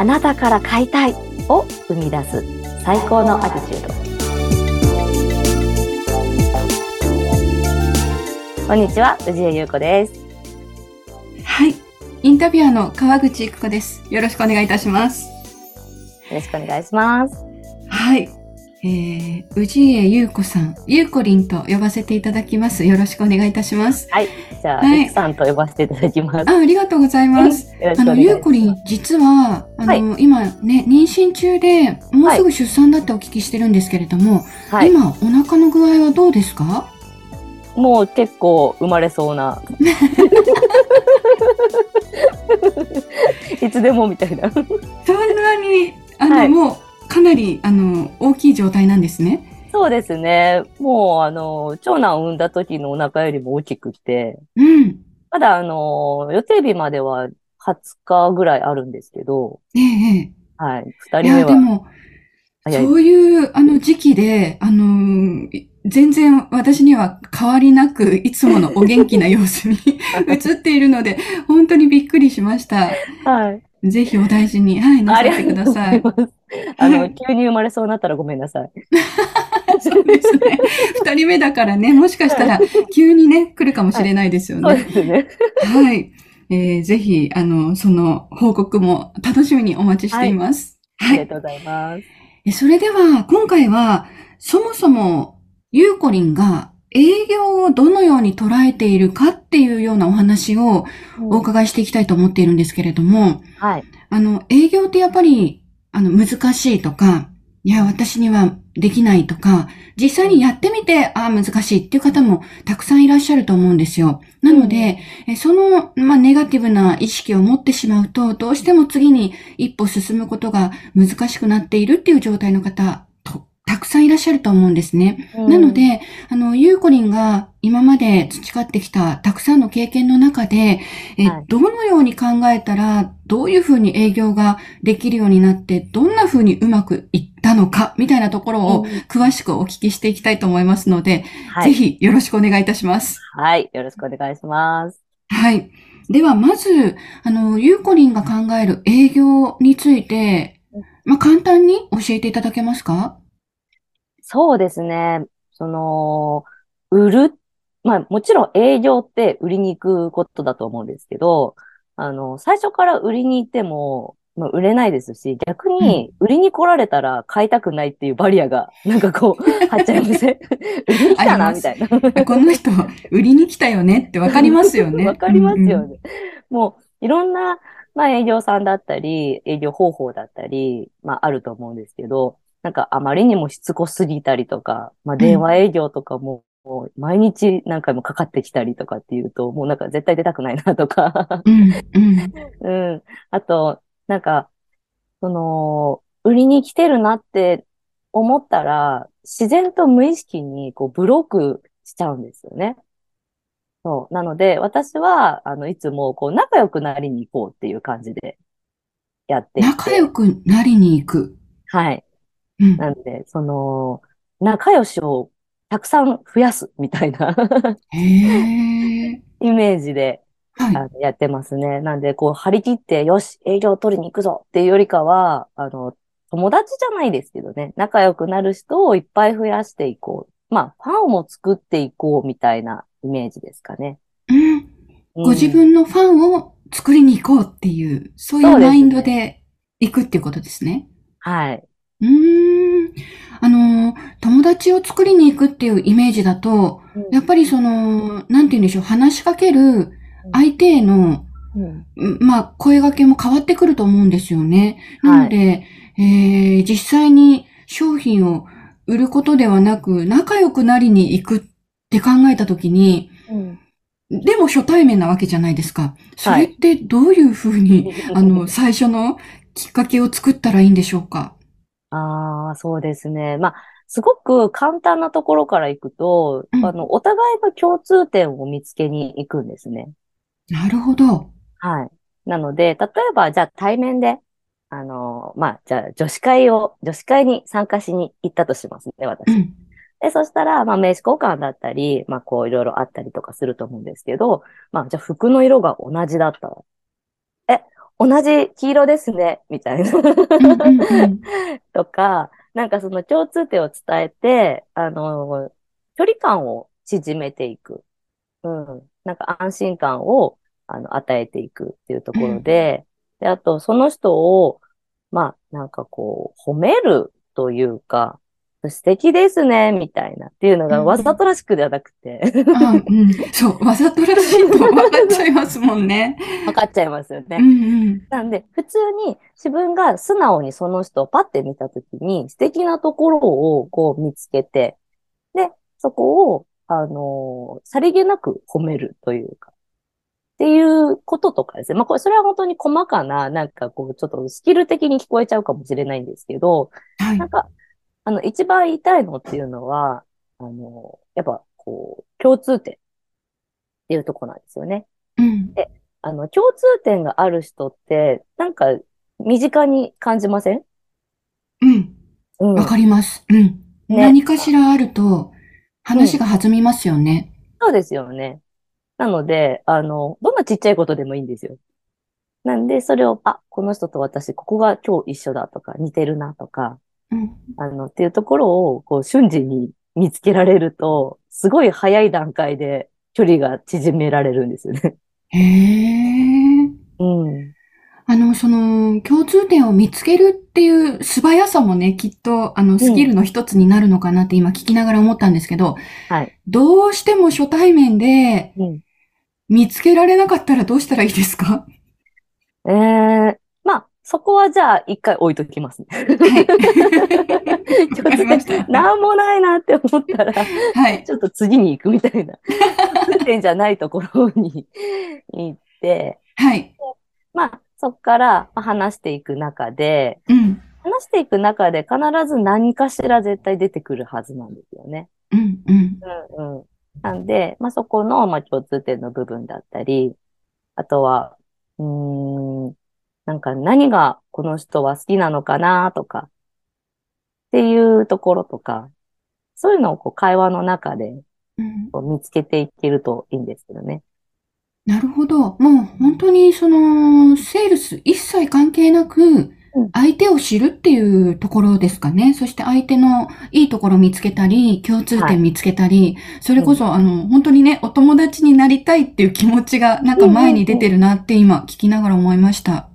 あなたから買いたいを生み出す。最高のアティチュードこんにちは藤江優子です。はい。インタビュアーの川口育子です。よろしくお願いいたします。よろしくお願いします。はいえー、氏家優子さん、ゆうこりんと呼ばせていただきます。よろしくお願いいたします。はい。じゃあ、はい、さんと呼ばせていただきます。あありがとうございます。あの、ゆうこりん、実は、あの、はい、今ね、妊娠中で、もうすぐ出産だってお聞きしてるんですけれども、はい、今、お腹の具合はどうですか？もう結構生まれそうな。いつでもみたいな。そんなに、あの、もう、かなり、あの、大きい状態なんですね。そうですね。もう、あの、長男を産んだ時のお腹よりも大きくて、うん。まだ、あの、予定日までは20日ぐらいあるんですけど、ええ。はい。二人目は。いや、でも、そういう、あの、時期で、あの、全然私には変わりなく、いつものお元気な様子に 映っているので、本当にびっくりしました。はい。ぜひお大事に、はい、なさってください。あの、急に生まれそうになったらごめんなさい。そうですね。二人目だからね、もしかしたら急にね、来るかもしれないですよね。はい、そうですね。はい。えー、ぜひ、あの、その報告も楽しみにお待ちしています。はい。ありがとうございます。それでは、今回は、そもそも、ゆうこりんが営業をどのように捉えているかっていうようなお話をお伺いしていきたいと思っているんですけれども、はい。あの、営業ってやっぱり、あの、難しいとか、いや、私にはできないとか、実際にやってみて、ああ、難しいっていう方もたくさんいらっしゃると思うんですよ。なので、うん、その、まあ、ネガティブな意識を持ってしまうと、どうしても次に一歩進むことが難しくなっているっていう状態の方たくさんいらっしゃると思うんですね。うん、なので、あの、ゆうこりんが今まで培ってきたたくさんの経験の中で、え、はい、どのように考えたら、どういうふうに営業ができるようになって、どんなふうにうまくいったのか、みたいなところを詳しくお聞きしていきたいと思いますので、うん、ぜひよろしくお願いいたします。はい、よろしくお願いします。はい。では、まず、あの、ゆうこりんが考える営業について、まあ、簡単に教えていただけますか？そうですね。その、売る、まあもちろん営業って売りに行くことだと思うんですけど、あの、最初から売りに行っても、まあ、売れないですし、逆に売りに来られたら買いたくないっていうバリアが、なんかこう、張っちゃいません？売りに来たなみたいな。この人、売りに来たよねってわかりますよね。わかりますよね。もう、いろんな、まあ営業さんだったり、営業方法だったり、まああると思うんですけど、なんかあまりにもしつこすぎたりとか、まあ電話営業とかも、もう毎日何回もかかってきたりとかっていうと、もうなんか絶対出たくないなとかうん、うん。うん。あと、なんか、その、売りに来てるなって思ったら、自然と無意識にこうブロックしちゃうんですよね。そう。なので、私は、あの、いつもこう仲良くなりに行こうっていう感じでやって。仲良くなりに行く。はい。なんで、その、仲良しをたくさん増やすみたいな イメージで、はい、あのやってますね。なんで、こう、張り切って、よし、営業取りに行くぞっていうよりかは、あの、友達じゃないですけどね、仲良くなる人をいっぱい増やしていこう。まあ、ファンを作っていこうみたいなイメージですかね。うん。ご自分のファンを作りに行こうっていう、そういうマインドで行くっていうことですね。はい。うーん。あの、友達を作りに行くっていうイメージだと、うん、やっぱりその、なんて言うんでしょう、話しかける相手への、うん、まあ、声掛けも変わってくると思うんですよね。なので、はい、えー、実際に商品を売ることではなく、仲良くなりに行くって考えたときに、うん。でも初対面なわけじゃないですか。それってどういうふうに、はい、あの、最初のきっかけを作ったらいいんでしょうか？ああ、そうですね。まあ、すごく簡単なところから行くと、うん、あの、お互いの共通点を見つけに行くんですね。なるほど。はい。なので、例えば、じゃあ対面で、あの、まあ、じゃあ女子会を、女子会に参加しに行ったとしますね、私。うん、で、そしたら、まあ、名刺交換だったり、まあ、こう、いろいろあったりとかすると思うんですけど、まあ、じゃあ服の色が同じだったら、え、同じ黄色ですね、みたいな とか、なんかその共通点を伝えて、あの、距離感を縮めていく。うん。なんか安心感を、あの、与えていくっていうところで、うん、で、あと、その人を、まあ、なんかこう、褒めるというか、素敵ですね、みたいなっていうのがわざとらしくではなくて。あうん、そう、わざとらしいと分かっちゃいますもんね。分かっちゃいますよね。うんうん、なんで、普通に自分が素直にその人をパッて見たときに素敵なところをこう見つけて、で、そこを、あのー、さりげなく褒めるというか、っていうこととかですね。まあ、これ、それは本当に細かな、なんかこう、ちょっとスキル的に聞こえちゃうかもしれないんですけど、はい、なんか、あの、一番言いたいのっていうのは、あの、やっぱ、こう、共通点っていうとこなんですよね。うん。で、あの、共通点がある人って、なんか、身近に感じません？うん。うん。わかります。うん。ね、何かしらあると、話が弾みますよね、うん、そうですよね。なので、あの、どんなちっちゃいことでもいいんですよ。なんで、それを、あ、この人と私、ここが今日一緒だとか、似てるなとか、うん、あの、っていうところを、こう、瞬時に見つけられると、すごい早い段階で距離が縮められるんですよね。へえ。うん。あの、その、共通点を見つけるっていう素早さもね、きっと、あの、スキルの一つになるのかなって今聞きながら思ったんですけど、はい。どうしても初対面で、見つけられなかったらどうしたらいいですか、え えー、そこはじゃあ一回置いときますね。はい。なんもないなって思ったら、はい、ちょっと次に行くみたいな、点じゃないところに 行って、はい。まあ、そこから話していく中で、うん、話していく中で必ず何かしら絶対出てくるはずなんですよね。うん、うん。うんうん。なんで、まあ、そこの、まあ、共通点の部分だったり、あとは、うん、なんか何がこの人は好きなのかなとか、っていうところとか、そういうのをこう会話の中でこう見つけていけるといいんですけどね。なるほど。もう本当にその、セールス一切関係なく、相手を知るっていうところですかね。そして相手のいいところ見つけたり、共通点見つけたり、はい、それこそ、あの、本当にね、お友達になりたいっていう気持ちがなんか前に出てるなって今聞きながら思いました。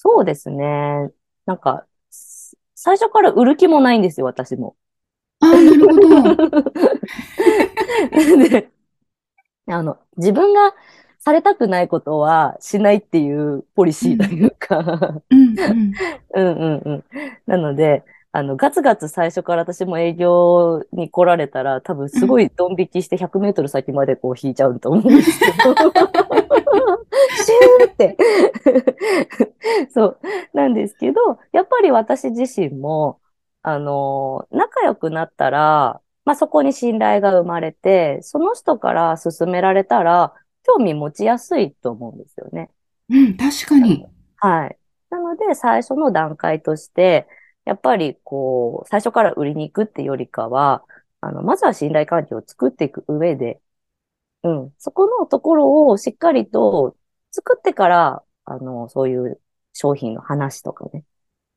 そうですね。なんか、最初から売る気もないんですよ、私も。ああ、なるほど。で、あの、自分がされたくないことはしないっていうポリシーというか、うん、うん、うんうん。なので、あの、ガツガツ最初から私も営業に来られたら、多分すごいドン引きして100メートル先までこう引いちゃうと思うんですけど。シューって そう。なんですけど、やっぱり私自身も、あの、仲良くなったら、まあ、そこに信頼が生まれて、その人から勧められたら、興味持ちやすいと思うんですよね。うん、確かに。はい。なので、最初の段階として、やっぱりこう、最初から売りに行くってよりかは、あの、まずは信頼関係を作っていく上で、うん、そこのところをしっかりと作ってから、あの、そういう商品の話とかね。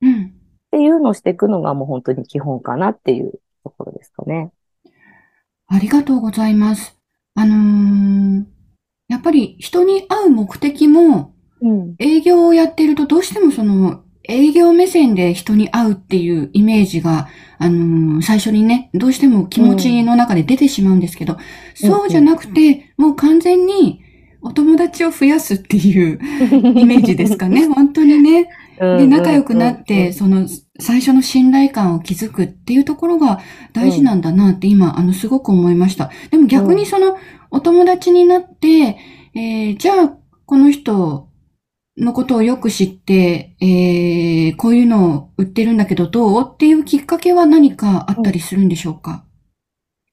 うん。っていうのをしていくのがもう本当に基本かなっていうところですかね。ありがとうございます。あのー、やっぱり人に会う目的も、うん、営業をやっているとどうしてもその営業目線で人に会うっていうイメージが、あのー、最初にね、どうしても気持ちの中で出てしまうんですけど、うん、そうじゃなくて、もう完全にお友達を増やすっていうイメージですかね、本当にね。で、仲良くなって、その、最初の信頼感を築くっていうところが大事なんだなって今、あの、すごく思いました。でも逆にその、お友達になって、えー、じゃあ、この人、のことをよく知って、えー、こういうのを売ってるんだけどどうっていうきっかけは何かあったりするんでしょうか、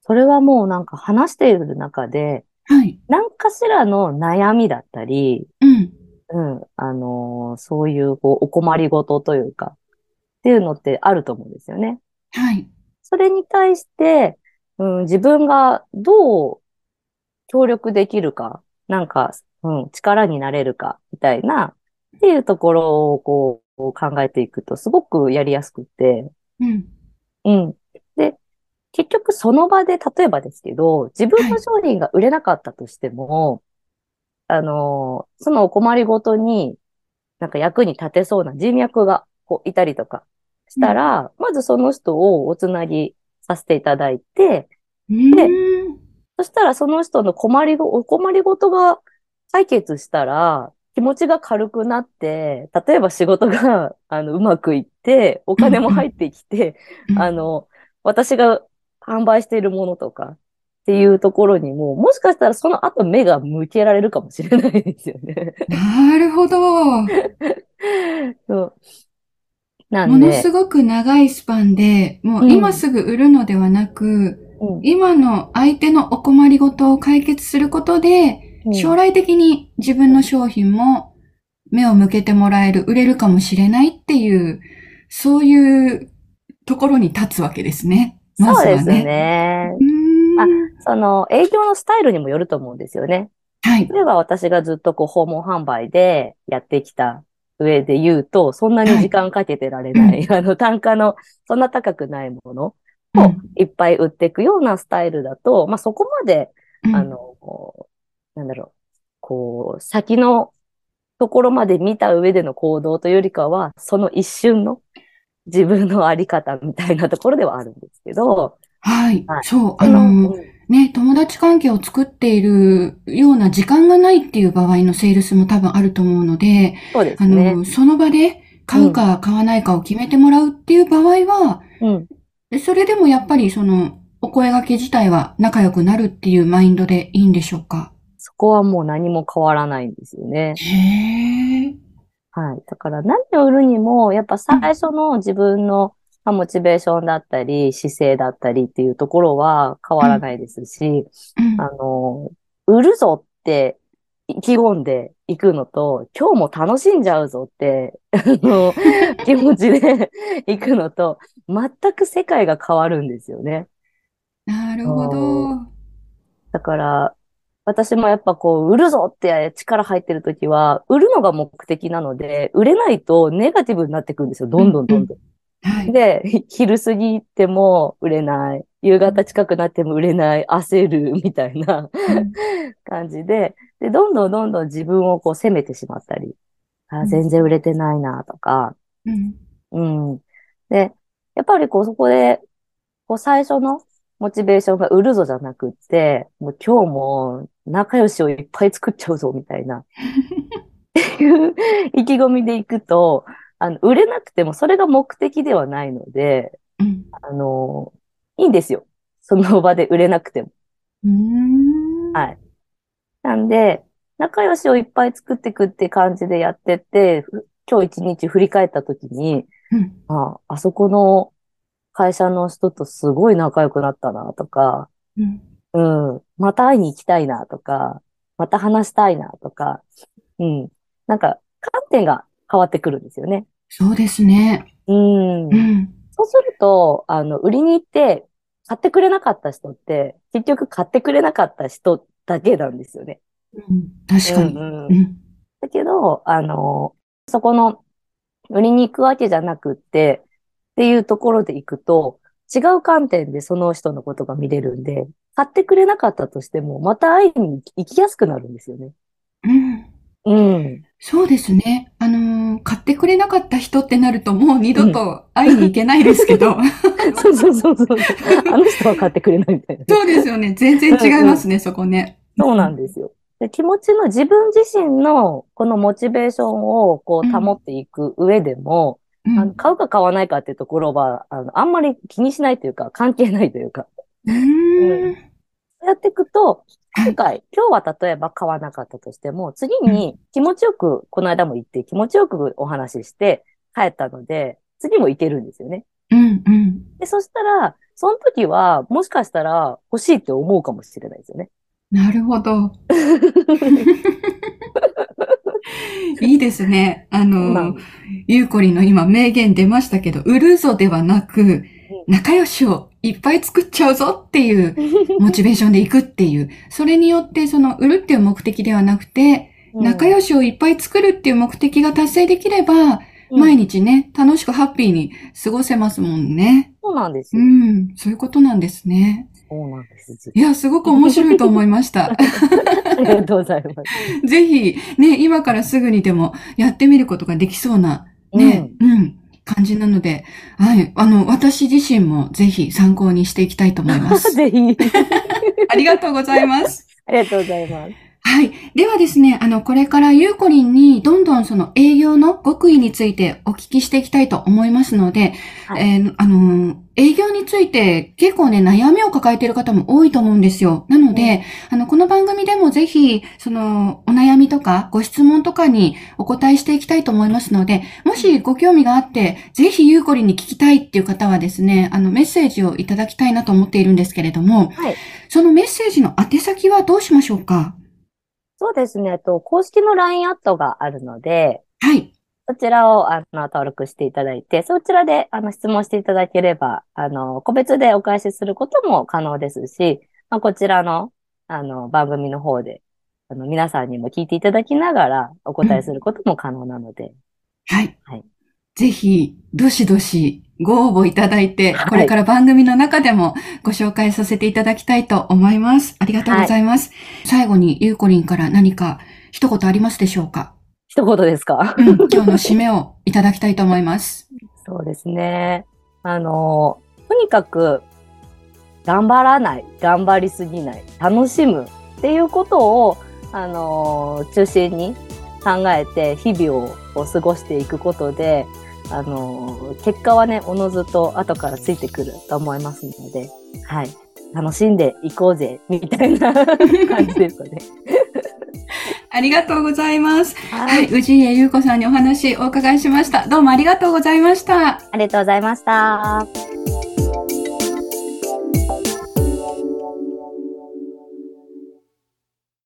それはもうなんか話している中で、はい。何かしらの悩みだったり、うん。うん。あのー、そういうこうお困りごとというか、っていうのってあると思うんですよね。はい。それに対して、うん、自分がどう協力できるか、なんかうん、力になれるか、みたいなっていうところをこう考えていくと、すごくやりやすくて、うん。うん。で、結局その場で、例えばですけど、自分の商品が売れなかったとしても、はい、あの、そのお困りごとに、なんか役に立てそうな人脈がこういたりとかしたら、うん、まずその人をおつなぎさせていただいて、で、そしたらその人の困りご、お困りごとが解決したら、気持ちが軽くなって、例えば仕事が、あの、うまくいって、お金も入ってきて、あの、私が販売しているものとかっていうところにも、もしかしたらその後目が向けられるかもしれないですよね。なるほど。そうなんで。ものすごく長いスパンで、もう今すぐ売るのではなく、うん、今の相手のお困りごとを解決することで、将来的に自分の商品も目を向けてもらえる、売れるかもしれないっていう、そういうところに立つわけですね。まずはね。そうですね。まあ、その営業のスタイルにもよると思うんですよね。はい。例えば私がずっとこう訪問販売でやってきた上で言うと、そんなに時間かけてられない、はい、あの単価のそんな高くないものをいっぱい売っていくようなスタイルだと、まあそこまで、うん、あの、なんだろう、こう、先のところまで見た上での行動というよりかは、その一瞬の自分のあり方みたいなところではあるんですけど。はい。はい、そう、あの、ね、友達関係を作っているような時間がないっていう場合のセールスも多分あると思うので、そうですね。あの、その場で買うか買わないかを決めてもらうっていう場合は、うん、それでもやっぱりその、お声掛け自体は仲良くなるっていうマインドでいいんでしょうか？そこはもう何も変わらないんですよね。へはい。だから何を売るにも、やっぱ最初の自分のモチベーションだったり、姿勢だったりっていうところは変わらないですし、うん、あの、売るぞって意気込んでいくのと、今日も楽しんじゃうぞって、の 気持ちで 行くのと、全く世界が変わるんですよね。なるほど。だから、私もやっぱこう、売るぞって力入ってる時は、売るのが目的なので、売れないとネガティブになってくるんですよ。どんどんどんどん。はい、で、昼過ぎても売れない。夕方近くなっても売れない。焦る。みたいな感じで、で、どんどんどんどん自分をこう責めてしまったり、あ全然売れてないなとか、うん、うん。で、やっぱりこうそこで、こう最初のモチベーションが売るぞじゃなくって、もう今日も仲良しをいっぱい作っちゃうぞ、みたいな。っていう意気込みでいくと、あの、売れなくてもそれが目的ではないので、うん、あの、いいんですよ。その場で売れなくても。はい。なんで、仲良しをいっぱい作っていくって感じでやってって、今日一日振り返った時に、うん、あ、あそこの会社の人とすごい仲良くなったなとか、うん、うん、また会いに行きたいなとか、また話したいなとか、うん。なんか、観点が変わってくるんですよね。そうですね。うん。うん、そうすると、あの、売りに行って、買ってくれなかった人って、結局買ってくれなかった人だけなんですよね。うん、確かに。うん、うん、だけど、あの、そこの、売りに行くわけじゃなくって、っていうところで行くと、違う観点でその人のことが見れるんで、買ってくれなかったとしても、また会いに行きやすくなるんですよね。うん。うん。そうですね。あのー、買ってくれなかった人ってなるともう二度と会いに行けないですけど。うん、そうそうそうそう。あの人は買ってくれないみたいな。そうですよね。全然違いますね、うん、そこね。そうなんですよ。で気持ちの自分自身のこのモチベーションをこう保っていく上でも、あの買うか買わないかっていうところは、あの、あんまり気にしないというか、関係ないというか。うん、やっていくと、今回、今日は例えば買わなかったとしても、次に気持ちよく、この間も行って気持ちよくお話しして帰ったので、次も行けるんですよね。うんうん。で、そしたら、その時は、もしかしたら欲しいって思うかもしれないですよね。なるほど。いいですね。あの、ゆうこりの今名言出ましたけど、売るぞではなく、仲良しをいっぱい作っちゃうぞっていう モチベーションでいくっていう。それによって、その、売るっていう目的ではなくて、仲良しをいっぱい作るっていう目的が達成できれば、毎日ね、楽しくハッピーに過ごせますもんね。そうなんですよ。うん、そういうことなんですね。そうなんです。いや、すごく面白いと思いました。ありがとうございます。ぜひ、ね、今からすぐにでもやってみることができそうな、ね、うん、うん、感じなので、はい、あの、私自身もぜひ参考にしていきたいと思います。ぜひ。ありがとうございます。ありがとうございます。はい。ではですね、あの、これからゆうこりんにどんどんその営業の極意についてお聞きしていきたいと思いますので、はい、えー、あの、営業について結構ね、悩みを抱えている方も多いと思うんですよ。なので、うん、あの、この番組でもぜひ、その、お悩みとかご質問とかにお答えしていきたいと思いますので、もしご興味があって、ぜひゆうこりんに聞きたいっていう方はですね、あの、メッセージをいただきたいなと思っているんですけれども、はい、そのメッセージの宛先はどうしましょうか？そうですね。と、公式の LINE アットがあるので、はい。そちらを、あの、登録していただいて、そちらで、あの、質問していただければ、あの、個別でお返しすることも可能ですし、まあ、こちらの、あの、番組の方で、あの、皆さんにも聞いていただきながら、お答えすることも可能なので。うん、はい。はい。ぜひ、どしどしご応募いただいて、これから番組の中でもご紹介させていただきたいと思います。ありがとうございます。はい、最後にゆうこりんから何か一言ありますでしょうか？一言ですか、うん、今日の締めをいただきたいと思います。そうですね。あの、とにかく、頑張らない、頑張りすぎない、楽しむっていうことを、あの、中心に考えて日々を過ごしていくことで、あの、結果はね、おのずと後からついてくると思いますので、はい。楽しんでいこうぜ、みたいな 感じですね。ありがとうございます。はい。宇治家優子さんにお話お伺いしました。どうもありがとうございました。ありがとうございました。